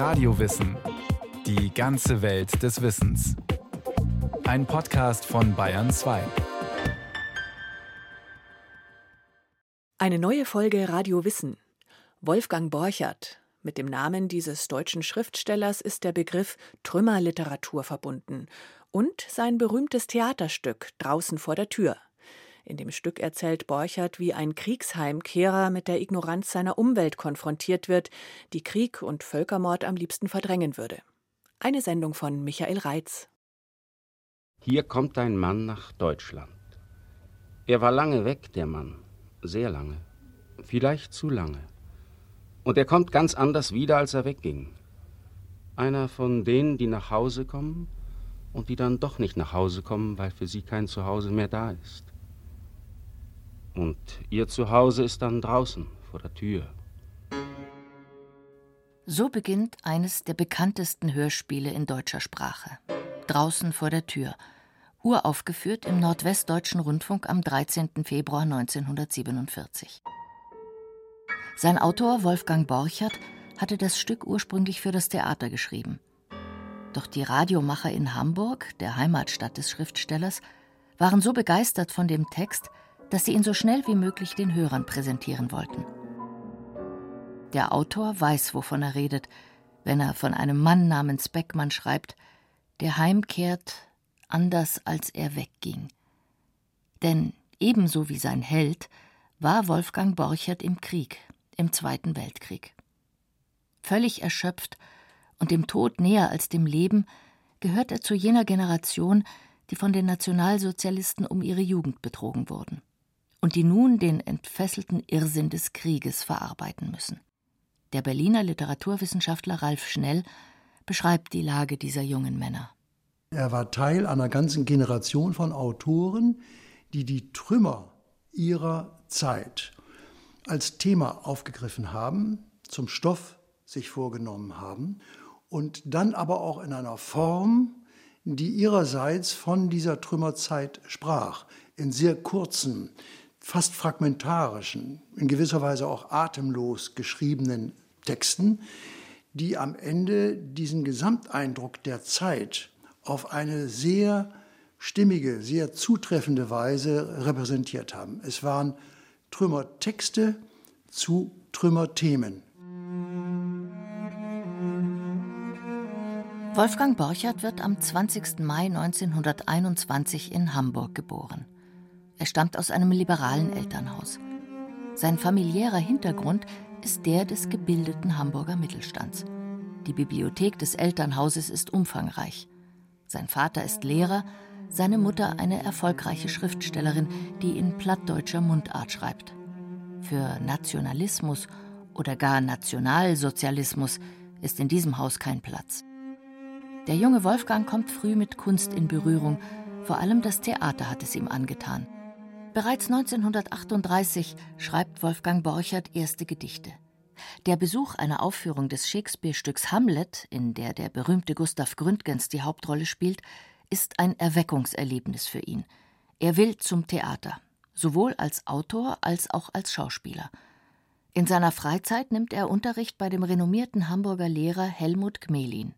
Radiowissen. Die ganze Welt des Wissens. Ein Podcast von Bayern 2. Eine neue Folge Radio Wissen. Wolfgang Borchert. Mit dem Namen dieses deutschen Schriftstellers ist der Begriff Trümmerliteratur verbunden und sein berühmtes Theaterstück Draußen vor der Tür. In dem Stück erzählt Borchert, wie ein Kriegsheimkehrer mit der Ignoranz seiner Umwelt konfrontiert wird, die Krieg und Völkermord am liebsten verdrängen würde. Eine Sendung von Michael Reitz. Hier kommt ein Mann nach Deutschland. Er war lange weg, der Mann, sehr lange, vielleicht zu lange. Und er kommt ganz anders wieder, als er wegging. Einer von denen, die nach Hause kommen und die dann doch nicht nach Hause kommen, weil für sie kein Zuhause mehr da ist. Und ihr Zuhause ist dann draußen vor der Tür. So beginnt eines der bekanntesten Hörspiele in deutscher Sprache. Draußen vor der Tür. Uraufgeführt im Nordwestdeutschen Rundfunk am 13. Februar 1947. Sein Autor Wolfgang Borchert hatte das Stück ursprünglich für das Theater geschrieben. Doch die Radiomacher in Hamburg, der Heimatstadt des Schriftstellers, waren so begeistert von dem Text, dass sie ihn so schnell wie möglich den Hörern präsentieren wollten. Der Autor weiß, wovon er redet, wenn er von einem Mann namens Beckmann schreibt, der heimkehrt anders als er wegging. Denn ebenso wie sein Held war Wolfgang Borchert im Krieg, im Zweiten Weltkrieg. Völlig erschöpft und dem Tod näher als dem Leben, gehört er zu jener Generation, die von den Nationalsozialisten um ihre Jugend betrogen wurden und die nun den entfesselten Irrsinn des Krieges verarbeiten müssen. Der Berliner Literaturwissenschaftler Ralf Schnell beschreibt die Lage dieser jungen Männer. Er war Teil einer ganzen Generation von Autoren, die die Trümmer ihrer Zeit als Thema aufgegriffen haben, zum Stoff sich vorgenommen haben und dann aber auch in einer Form, die ihrerseits von dieser Trümmerzeit sprach, in sehr kurzen, fast fragmentarischen, in gewisser Weise auch atemlos geschriebenen Texten, die am Ende diesen Gesamteindruck der Zeit auf eine sehr stimmige, sehr zutreffende Weise repräsentiert haben. Es waren Trümmertexte zu Trümmerthemen. Wolfgang Borchert wird am 20. Mai 1921 in Hamburg geboren. Er stammt aus einem liberalen Elternhaus. Sein familiärer Hintergrund ist der des gebildeten Hamburger Mittelstands. Die Bibliothek des Elternhauses ist umfangreich. Sein Vater ist Lehrer, seine Mutter eine erfolgreiche Schriftstellerin, die in plattdeutscher Mundart schreibt. Für Nationalismus oder gar Nationalsozialismus ist in diesem Haus kein Platz. Der junge Wolfgang kommt früh mit Kunst in Berührung, vor allem das Theater hat es ihm angetan. Bereits 1938 schreibt Wolfgang Borchert erste Gedichte. Der Besuch einer Aufführung des Shakespeare-Stücks Hamlet, in der der berühmte Gustav Gründgens die Hauptrolle spielt, ist ein Erweckungserlebnis für ihn. Er will zum Theater, sowohl als Autor als auch als Schauspieler. In seiner Freizeit nimmt er Unterricht bei dem renommierten Hamburger Lehrer Helmut Gmelin.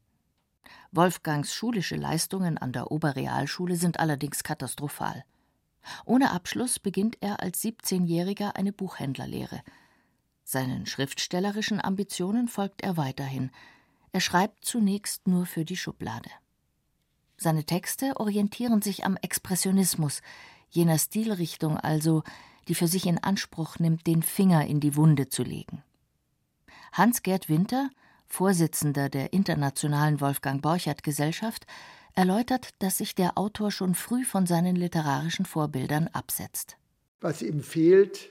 Wolfgangs schulische Leistungen an der Oberrealschule sind allerdings katastrophal. Ohne Abschluss beginnt er als 17-Jähriger eine Buchhändlerlehre. Seinen schriftstellerischen Ambitionen folgt er weiterhin. Er schreibt zunächst nur für die Schublade. Seine Texte orientieren sich am Expressionismus, jener Stilrichtung also, die für sich in Anspruch nimmt, den Finger in die Wunde zu legen. Hans-Gerd Winter, Vorsitzender der Internationalen Wolfgang Borchert Gesellschaft, erläutert, dass sich der Autor schon früh von seinen literarischen Vorbildern absetzt. Was ihm fehlt,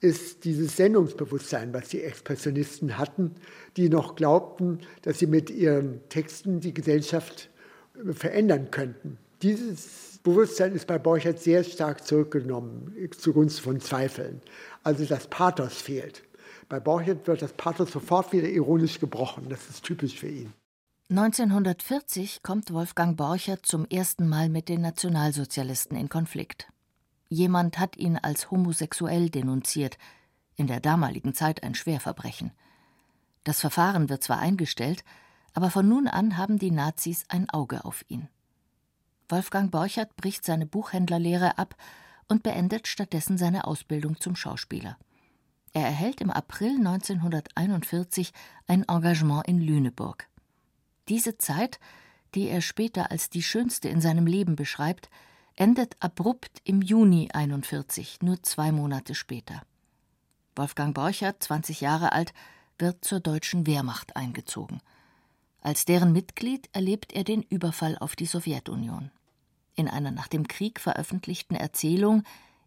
ist dieses Sendungsbewusstsein, was die Expressionisten hatten, die noch glaubten, dass sie mit ihren Texten die Gesellschaft verändern könnten. Dieses Bewusstsein ist bei Borchert sehr stark zurückgenommen zugunsten von Zweifeln. Also das Pathos fehlt. Bei Borchert wird das Pathos sofort wieder ironisch gebrochen. Das ist typisch für ihn. 1940 kommt Wolfgang Borchert zum ersten Mal mit den Nationalsozialisten in Konflikt. Jemand hat ihn als homosexuell denunziert, in der damaligen Zeit ein Schwerverbrechen. Das Verfahren wird zwar eingestellt, Aber von nun an haben die Nazis ein Auge auf ihn. Wolfgang Borchert bricht seine Buchhändlerlehre ab und beendet stattdessen seine Ausbildung zum Schauspieler. Er erhält im April 1941 ein Engagement in Lüneburg. Diese Zeit, die er später als die schönste in seinem Leben beschreibt, endet abrupt im Juni 41, nur zwei Monate später. Wolfgang Borchert, 20 Jahre alt, wird zur deutschen Wehrmacht eingezogen. Als deren Mitglied erlebt er den Überfall auf die Sowjetunion. In einer nach dem Krieg veröffentlichten Erzählung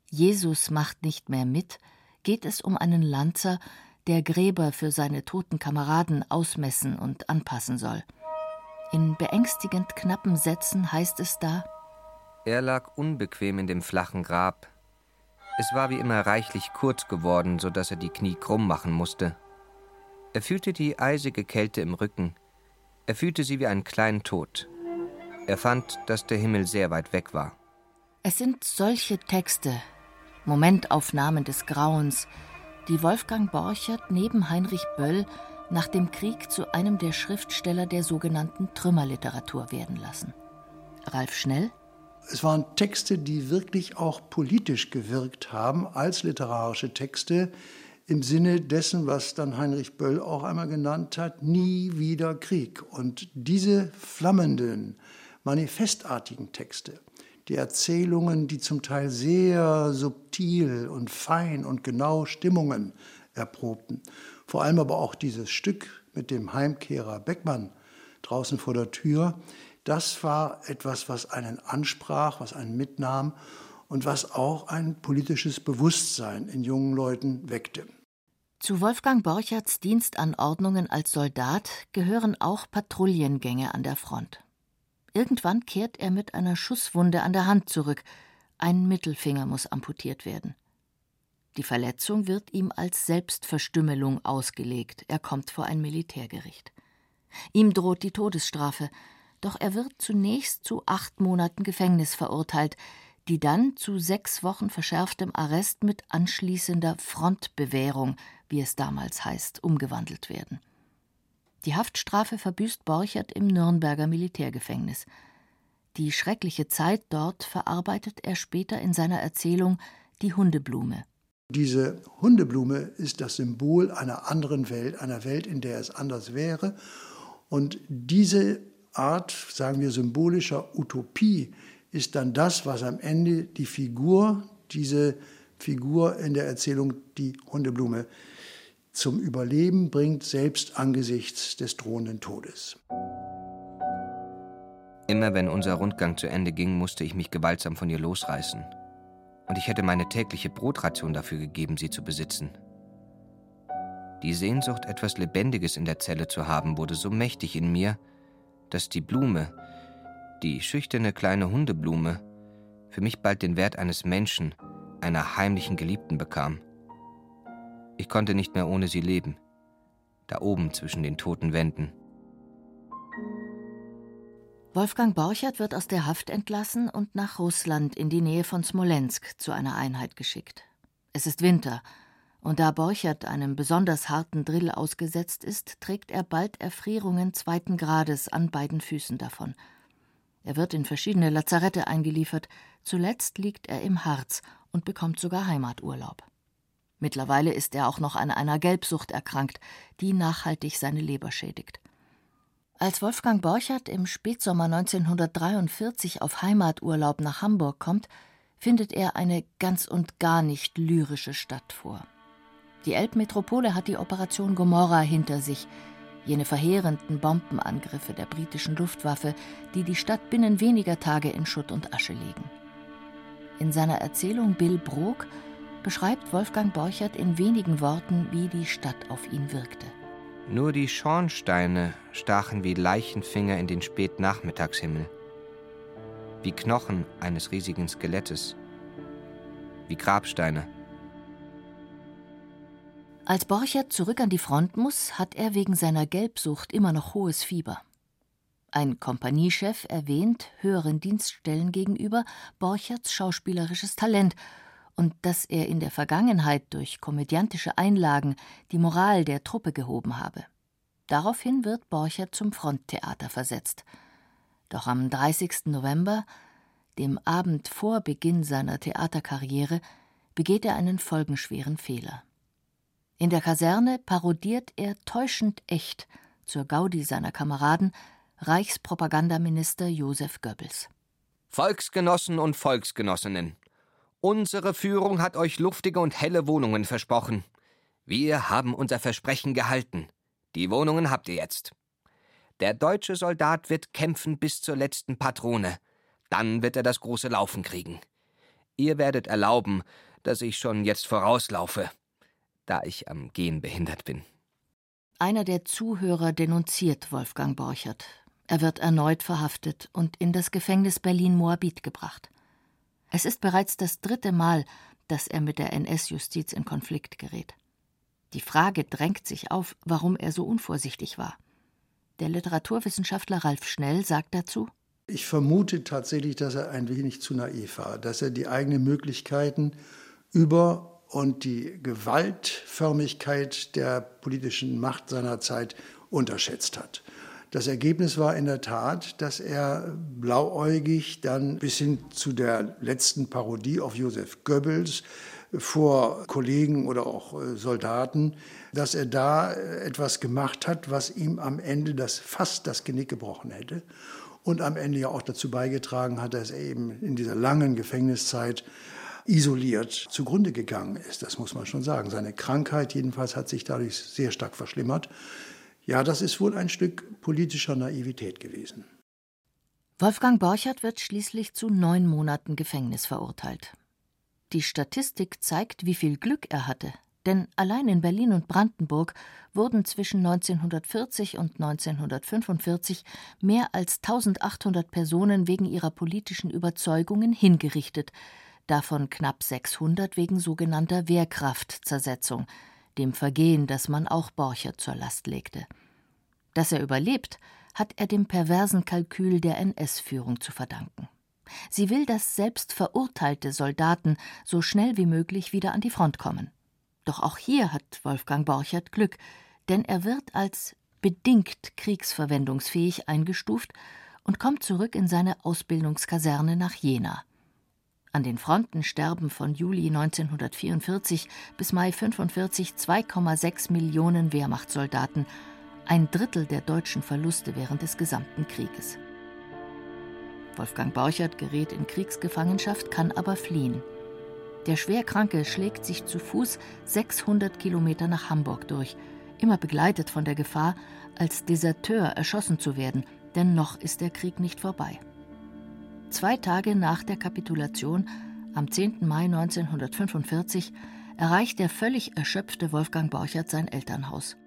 Jesus macht nicht mehr mit geht es um einen Lanzer, der Gräber für seine toten Kameraden ausmessen und anpassen soll. In beängstigend knappen Sätzen heißt es da Er lag unbequem in dem flachen Grab. Es war wie immer reichlich kurz geworden, so dass er die Knie krumm machen musste. Er fühlte die eisige Kälte im Rücken. Er fühlte sie wie einen kleinen Tod. Er fand, dass der Himmel sehr weit weg war. Es sind solche Texte, Momentaufnahmen des Grauens, die Wolfgang Borchert neben Heinrich Böll nach dem Krieg zu einem der Schriftsteller der sogenannten Trümmerliteratur werden lassen. Ralf Schnell? Es waren Texte, die wirklich auch politisch gewirkt haben als literarische Texte im Sinne dessen, was dann Heinrich Böll auch einmal genannt hat, nie wieder Krieg. Und diese flammenden, manifestartigen Texte, die Erzählungen, die zum Teil sehr subtil und fein und genau Stimmungen erprobten, vor allem aber auch dieses Stück mit dem Heimkehrer Beckmann draußen vor der Tür, das war etwas, was einen ansprach, was einen mitnahm und was auch ein politisches Bewusstsein in jungen Leuten weckte. Zu Wolfgang Borcherts Dienstanordnungen als Soldat gehören auch Patrouillengänge an der Front. Irgendwann kehrt er mit einer Schusswunde an der Hand zurück. Ein Mittelfinger muss amputiert werden. Die Verletzung wird ihm als Selbstverstümmelung ausgelegt. Er kommt vor ein Militärgericht. Ihm droht die Todesstrafe, doch er wird zunächst zu acht Monaten Gefängnis verurteilt, die dann zu sechs Wochen verschärftem Arrest mit anschließender Frontbewährung, wie es damals heißt, umgewandelt werden. Die Haftstrafe verbüßt Borchert im Nürnberger Militärgefängnis. Die schreckliche Zeit dort verarbeitet er später in seiner Erzählung Die Hundeblume. Diese Hundeblume ist das Symbol einer anderen Welt, einer Welt, in der es anders wäre. Und diese Art, sagen wir, symbolischer Utopie ist dann das, was am Ende die Figur, diese Figur in der Erzählung Die Hundeblume, zum Überleben bringt, selbst angesichts des drohenden Todes. Immer wenn unser Rundgang zu Ende ging, musste ich mich gewaltsam von ihr losreißen. Und ich hätte meine tägliche Brotration dafür gegeben, sie zu besitzen. Die Sehnsucht, etwas Lebendiges in der Zelle zu haben, wurde so mächtig in mir, dass die Blume, die schüchterne kleine Hundeblume, für mich bald den Wert eines Menschen, einer heimlichen Geliebten bekam. Ich konnte nicht mehr ohne sie leben. Da oben zwischen den toten Wänden. Wolfgang Borchert wird aus der Haft entlassen und nach Russland in die Nähe von Smolensk zu einer Einheit geschickt. Es ist Winter, und da Borchert einem besonders harten Drill ausgesetzt ist, trägt er bald Erfrierungen zweiten Grades an beiden Füßen davon. Er wird in verschiedene Lazarette eingeliefert, zuletzt liegt er im Harz und bekommt sogar Heimaturlaub. Mittlerweile ist er auch noch an einer Gelbsucht erkrankt, die nachhaltig seine Leber schädigt. Als Wolfgang Borchert im Spätsommer 1943 auf Heimaturlaub nach Hamburg kommt, findet er eine ganz und gar nicht lyrische Stadt vor. Die Elbmetropole hat die Operation Gomorra hinter sich, jene verheerenden Bombenangriffe der britischen Luftwaffe, die die Stadt binnen weniger Tage in Schutt und Asche legen. In seiner Erzählung Bill Brok beschreibt Wolfgang Borchert in wenigen Worten, wie die Stadt auf ihn wirkte. Nur die Schornsteine stachen wie Leichenfinger in den Spätnachmittagshimmel, wie Knochen eines riesigen Skelettes, wie Grabsteine. Als Borchert zurück an die Front muss, hat er wegen seiner Gelbsucht immer noch hohes Fieber. Ein Kompaniechef erwähnt höheren Dienststellen gegenüber Borcherts schauspielerisches Talent und dass er in der Vergangenheit durch komödiantische Einlagen die Moral der Truppe gehoben habe. Daraufhin wird Borchert zum Fronttheater versetzt. Doch am 30. November, dem Abend vor Beginn seiner Theaterkarriere, begeht er einen folgenschweren Fehler. In der Kaserne parodiert er täuschend echt zur Gaudi seiner Kameraden Reichspropagandaminister Josef Goebbels. Volksgenossen und Volksgenossinnen, unsere Führung hat euch luftige und helle Wohnungen versprochen. Wir haben unser Versprechen gehalten. Die Wohnungen habt ihr jetzt. Der deutsche Soldat wird kämpfen bis zur letzten Patrone. Dann wird er das große Laufen kriegen. Ihr werdet erlauben, dass ich schon jetzt vorauslaufe, da ich am Gehen behindert bin. Einer der Zuhörer denunziert Wolfgang Borchert, er wird erneut verhaftet und in das Gefängnis Berlin-Moabit gebracht. Es ist bereits das dritte Mal, dass er mit der NS-Justiz in Konflikt gerät. Die Frage drängt sich auf, warum er so unvorsichtig war. Der Literaturwissenschaftler Ralf Schnell sagt dazu: Ich vermute tatsächlich, dass er ein wenig zu naiv war, dass er die eigenen Möglichkeiten über und die Gewaltförmigkeit der politischen Macht seiner Zeit unterschätzt hat. Das Ergebnis war in der Tat, dass er blauäugig dann bis hin zu der letzten Parodie auf Josef Goebbels vor Kollegen oder auch äh, Soldaten, dass er da äh, etwas gemacht hat, was ihm am Ende das fast das Genick gebrochen hätte und am Ende ja auch dazu beigetragen hat, dass er eben in dieser langen Gefängniszeit isoliert zugrunde gegangen ist. Das muss man schon sagen. Seine Krankheit jedenfalls hat sich dadurch sehr stark verschlimmert. Ja, das ist wohl ein Stück politischer Naivität gewesen. Wolfgang Borchert wird schließlich zu neun Monaten Gefängnis verurteilt. Die Statistik zeigt, wie viel Glück er hatte, denn allein in Berlin und Brandenburg wurden zwischen 1940 und 1945 mehr als 1800 Personen wegen ihrer politischen Überzeugungen hingerichtet, davon knapp 600 wegen sogenannter Wehrkraftzersetzung, dem Vergehen, das man auch Borcher zur Last legte. Dass er überlebt, hat er dem perversen Kalkül der NS-Führung zu verdanken. Sie will, dass selbst verurteilte Soldaten so schnell wie möglich wieder an die Front kommen. Doch auch hier hat Wolfgang Borchert Glück, denn er wird als bedingt kriegsverwendungsfähig eingestuft und kommt zurück in seine Ausbildungskaserne nach Jena. An den Fronten sterben von Juli 1944 bis Mai 1945 2,6 Millionen Wehrmachtssoldaten, ein Drittel der deutschen Verluste während des gesamten Krieges. Wolfgang Borchert gerät in Kriegsgefangenschaft, kann aber fliehen. Der Schwerkranke schlägt sich zu Fuß 600 Kilometer nach Hamburg durch, immer begleitet von der Gefahr, als Deserteur erschossen zu werden, denn noch ist der Krieg nicht vorbei. Zwei Tage nach der Kapitulation, am 10. Mai 1945, erreicht der völlig erschöpfte Wolfgang Borchert sein Elternhaus.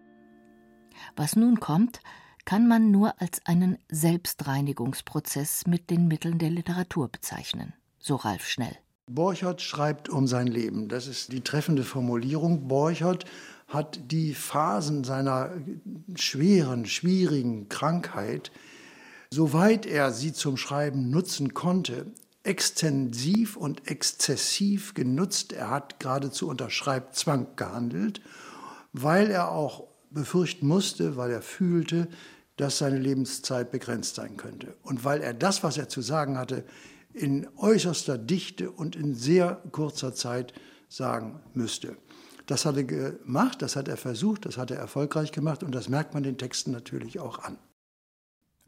Was nun kommt, kann man nur als einen Selbstreinigungsprozess mit den Mitteln der Literatur bezeichnen, so Ralf Schnell. Borchert schreibt um sein Leben. Das ist die treffende Formulierung. Borchert hat die Phasen seiner schweren, schwierigen Krankheit soweit er sie zum Schreiben nutzen konnte, extensiv und exzessiv genutzt. Er hat geradezu unter Schreibzwang gehandelt, weil er auch befürchten musste, weil er fühlte, dass seine Lebenszeit begrenzt sein könnte. Und weil er das, was er zu sagen hatte, in äußerster Dichte und in sehr kurzer Zeit sagen müsste. Das hat er gemacht, das hat er versucht, das hat er erfolgreich gemacht und das merkt man den Texten natürlich auch an.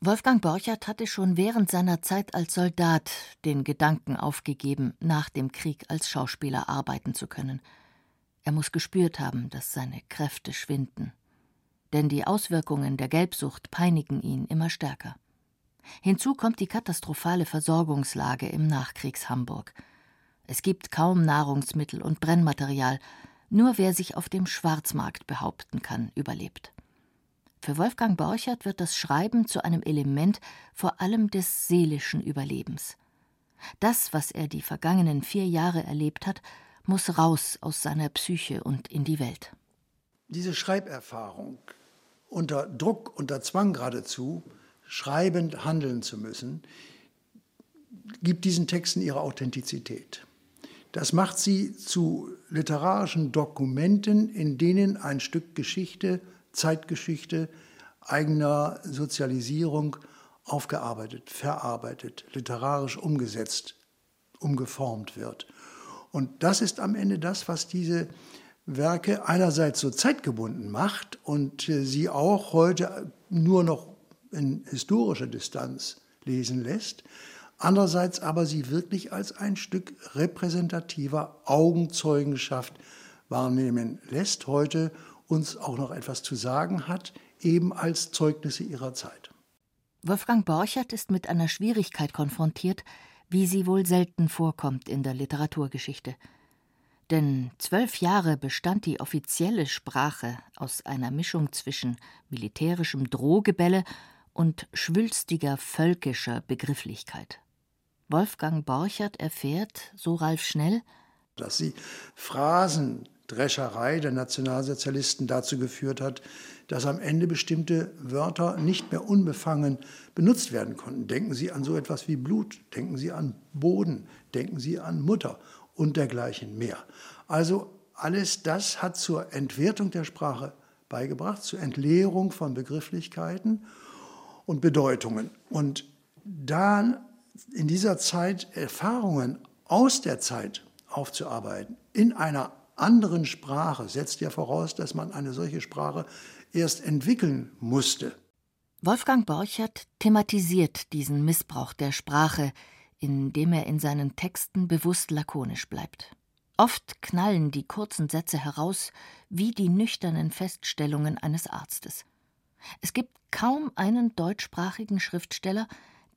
Wolfgang Borchert hatte schon während seiner Zeit als Soldat den Gedanken aufgegeben, nach dem Krieg als Schauspieler arbeiten zu können. Er muss gespürt haben, dass seine Kräfte schwinden. Denn die Auswirkungen der Gelbsucht peinigen ihn immer stärker. Hinzu kommt die katastrophale Versorgungslage im Nachkriegs-Hamburg. Es gibt kaum Nahrungsmittel und Brennmaterial, nur wer sich auf dem Schwarzmarkt behaupten kann, überlebt. Für Wolfgang Borchert wird das Schreiben zu einem Element vor allem des seelischen Überlebens. Das, was er die vergangenen vier Jahre erlebt hat, muss raus aus seiner Psyche und in die Welt. Diese Schreiberfahrung, unter Druck, unter Zwang geradezu, schreibend handeln zu müssen, gibt diesen Texten ihre Authentizität. Das macht sie zu literarischen Dokumenten, in denen ein Stück Geschichte Zeitgeschichte eigener Sozialisierung aufgearbeitet, verarbeitet, literarisch umgesetzt, umgeformt wird. Und das ist am Ende das, was diese Werke einerseits so zeitgebunden macht und äh, sie auch heute nur noch in historischer Distanz lesen lässt, andererseits aber sie wirklich als ein Stück repräsentativer Augenzeugenschaft wahrnehmen lässt, heute uns auch noch etwas zu sagen hat, eben als Zeugnisse ihrer Zeit. Wolfgang Borchert ist mit einer Schwierigkeit konfrontiert, wie sie wohl selten vorkommt in der Literaturgeschichte. Denn zwölf Jahre bestand die offizielle Sprache aus einer Mischung zwischen militärischem Drohgebälle und schwülstiger völkischer Begrifflichkeit. Wolfgang Borchert erfährt, so Ralf Schnell, dass sie Phrasendrescherei der Nationalsozialisten dazu geführt hat, dass am Ende bestimmte Wörter nicht mehr unbefangen benutzt werden konnten. Denken Sie an so etwas wie Blut, denken Sie an Boden, denken Sie an Mutter und dergleichen mehr. Also alles das hat zur Entwertung der Sprache beigebracht, zur Entleerung von Begrifflichkeiten und Bedeutungen. Und da in dieser Zeit Erfahrungen aus der Zeit aufzuarbeiten, in einer anderen Sprache, setzt ja voraus, dass man eine solche Sprache erst entwickeln musste. Wolfgang Borchert thematisiert diesen Missbrauch der Sprache, indem er in seinen Texten bewusst lakonisch bleibt. Oft knallen die kurzen Sätze heraus wie die nüchternen Feststellungen eines Arztes. Es gibt kaum einen deutschsprachigen Schriftsteller,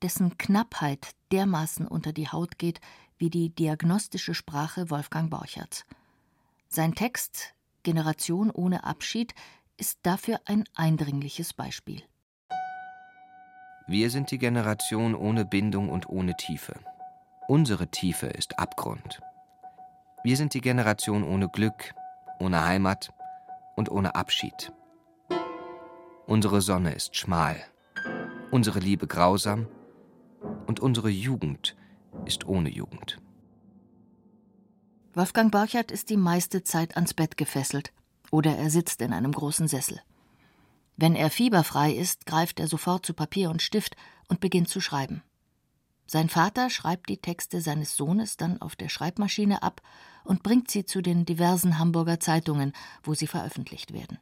dessen Knappheit dermaßen unter die Haut geht wie die diagnostische Sprache Wolfgang Borcherts. Sein Text Generation ohne Abschied ist dafür ein eindringliches Beispiel. Wir sind die Generation ohne Bindung und ohne Tiefe. Unsere Tiefe ist Abgrund. Wir sind die Generation ohne Glück, ohne Heimat und ohne Abschied. Unsere Sonne ist schmal, unsere Liebe grausam und unsere Jugend ist ohne Jugend. Wolfgang Borchert ist die meiste Zeit ans Bett gefesselt oder er sitzt in einem großen Sessel. Wenn er fieberfrei ist, greift er sofort zu Papier und Stift und beginnt zu schreiben. Sein Vater schreibt die Texte seines Sohnes dann auf der Schreibmaschine ab und bringt sie zu den diversen Hamburger Zeitungen, wo sie veröffentlicht werden.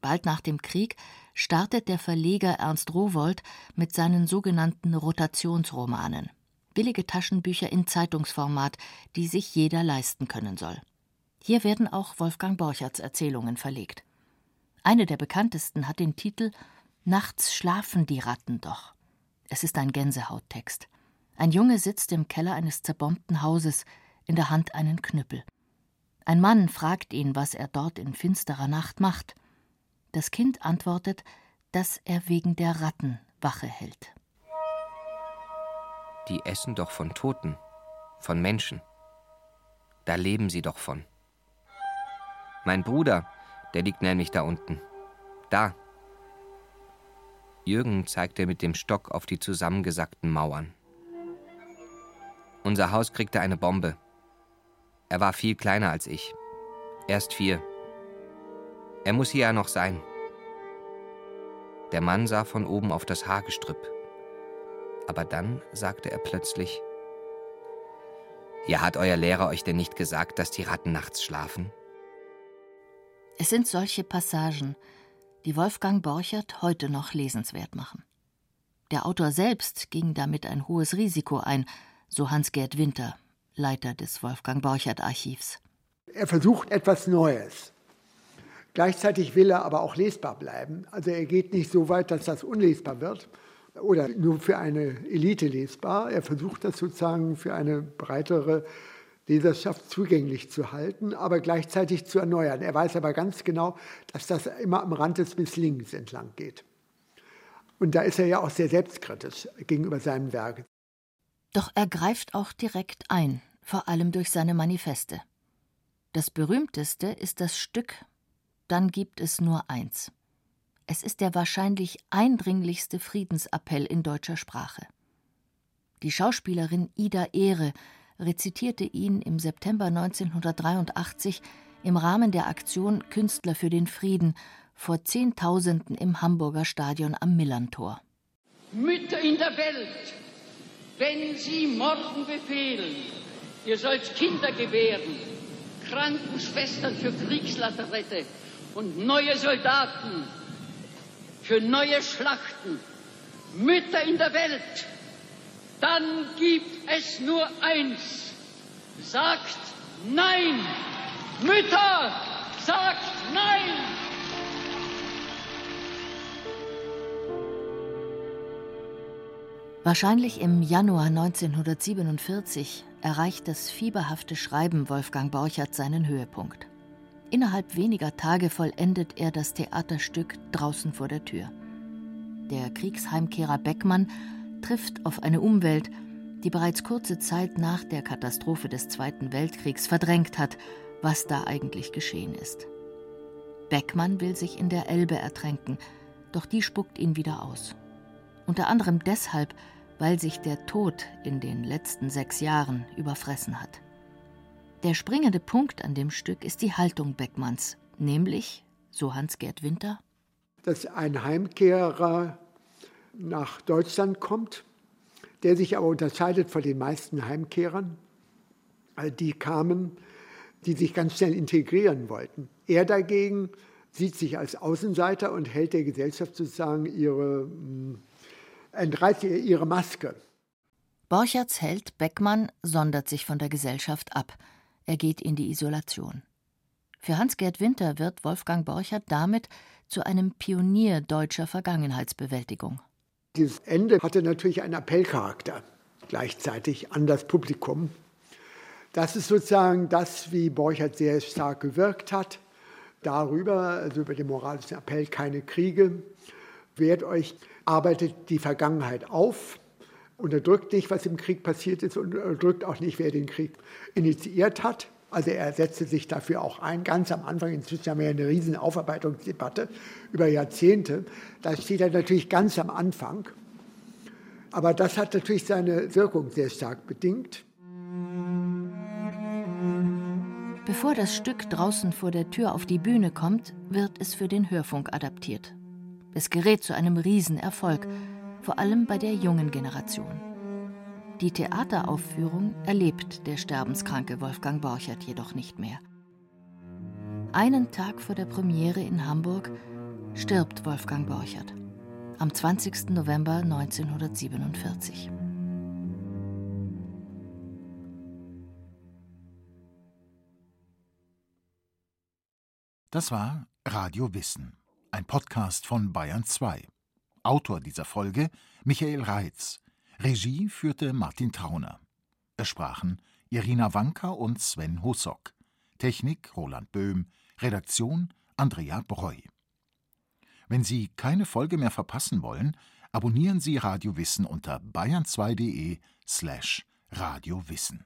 Bald nach dem Krieg startet der Verleger Ernst Rowold mit seinen sogenannten Rotationsromanen, billige Taschenbücher in Zeitungsformat, die sich jeder leisten können soll. Hier werden auch Wolfgang Borcherts Erzählungen verlegt. Eine der bekanntesten hat den Titel Nachts schlafen die Ratten doch. Es ist ein Gänsehauttext. Ein Junge sitzt im Keller eines zerbombten Hauses, in der Hand einen Knüppel. Ein Mann fragt ihn, was er dort in finsterer Nacht macht. Das Kind antwortet, dass er wegen der Ratten Wache hält. Die essen doch von Toten, von Menschen. Da leben sie doch von. Mein Bruder, der liegt nämlich da unten. Da. Jürgen zeigte mit dem Stock auf die zusammengesackten Mauern. Unser Haus kriegte eine Bombe. Er war viel kleiner als ich. Erst vier. Er muss hier ja noch sein. Der Mann sah von oben auf das Haargestrüpp. Aber dann sagte er plötzlich: Ja, hat euer Lehrer euch denn nicht gesagt, dass die Ratten nachts schlafen? Es sind solche Passagen, die Wolfgang Borchert heute noch lesenswert machen. Der Autor selbst ging damit ein hohes Risiko ein, so Hans-Gerd Winter, Leiter des Wolfgang Borchert Archivs. Er versucht etwas Neues. Gleichzeitig will er aber auch lesbar bleiben. Also er geht nicht so weit, dass das unlesbar wird oder nur für eine Elite lesbar. Er versucht das sozusagen für eine breitere Leserschaft zugänglich zu halten, aber gleichzeitig zu erneuern. Er weiß aber ganz genau, dass das immer am Rand des Misslings entlang geht. Und da ist er ja auch sehr selbstkritisch gegenüber seinem Werk. Doch er greift auch direkt ein, vor allem durch seine Manifeste. Das berühmteste ist das Stück Dann gibt es nur eins. Es ist der wahrscheinlich eindringlichste Friedensappell in deutscher Sprache. Die Schauspielerin Ida Ehre rezitierte ihn im September 1983 im Rahmen der Aktion Künstler für den Frieden vor Zehntausenden im Hamburger Stadion am Millantor. Mütter in der Welt, wenn Sie morgen befehlen, ihr sollt Kinder gebären, Krankenschwestern für Kriegslaterette und neue Soldaten für neue Schlachten, Mütter in der Welt, dann gibt es nur eins. Sagt Nein! Mütter, sagt Nein! Wahrscheinlich im Januar 1947 erreicht das fieberhafte Schreiben Wolfgang Borchert seinen Höhepunkt. Innerhalb weniger Tage vollendet er das Theaterstück draußen vor der Tür. Der Kriegsheimkehrer Beckmann trifft auf eine Umwelt, die bereits kurze Zeit nach der Katastrophe des Zweiten Weltkriegs verdrängt hat, was da eigentlich geschehen ist. Beckmann will sich in der Elbe ertränken, doch die spuckt ihn wieder aus. Unter anderem deshalb, weil sich der Tod in den letzten sechs Jahren überfressen hat. Der springende Punkt an dem Stück ist die Haltung Beckmanns, nämlich, so Hans-Gerd Winter, dass ein Heimkehrer nach Deutschland kommt, der sich aber unterscheidet von den meisten Heimkehrern. Die kamen, die sich ganz schnell integrieren wollten. Er dagegen sieht sich als Außenseiter und hält der Gesellschaft sozusagen ihre hm, entreißt ihr ihre Maske. Borcherts Held Beckmann sondert sich von der Gesellschaft ab. Er geht in die Isolation. Für Hans-Gerd Winter wird Wolfgang Borchert damit zu einem Pionier deutscher Vergangenheitsbewältigung. Dieses Ende hatte natürlich einen Appellcharakter gleichzeitig an das Publikum. Das ist sozusagen das, wie Borchert sehr stark gewirkt hat. Darüber, also über den moralischen Appell, keine Kriege. Wehrt euch arbeitet die Vergangenheit auf, unterdrückt nicht, was im Krieg passiert ist und unterdrückt auch nicht, wer den Krieg initiiert hat. Also er setzte sich dafür auch ein, ganz am Anfang. Inzwischen haben wir eine riesen Aufarbeitungsdebatte über Jahrzehnte. Da steht er natürlich ganz am Anfang. Aber das hat natürlich seine Wirkung sehr stark bedingt. Bevor das Stück draußen vor der Tür auf die Bühne kommt, wird es für den Hörfunk adaptiert. Es gerät zu einem Riesenerfolg, vor allem bei der jungen Generation. Die Theateraufführung erlebt der sterbenskranke Wolfgang Borchert jedoch nicht mehr. Einen Tag vor der Premiere in Hamburg stirbt Wolfgang Borchert am 20. November 1947. Das war Radio Wissen ein Podcast von Bayern 2. Autor dieser Folge Michael Reitz. Regie führte Martin Trauner. Es sprachen Irina Wanka und Sven Hussock. Technik Roland Böhm. Redaktion Andrea Breu. Wenn Sie keine Folge mehr verpassen wollen, abonnieren Sie Radio Wissen unter bayern2.de slash radiowissen.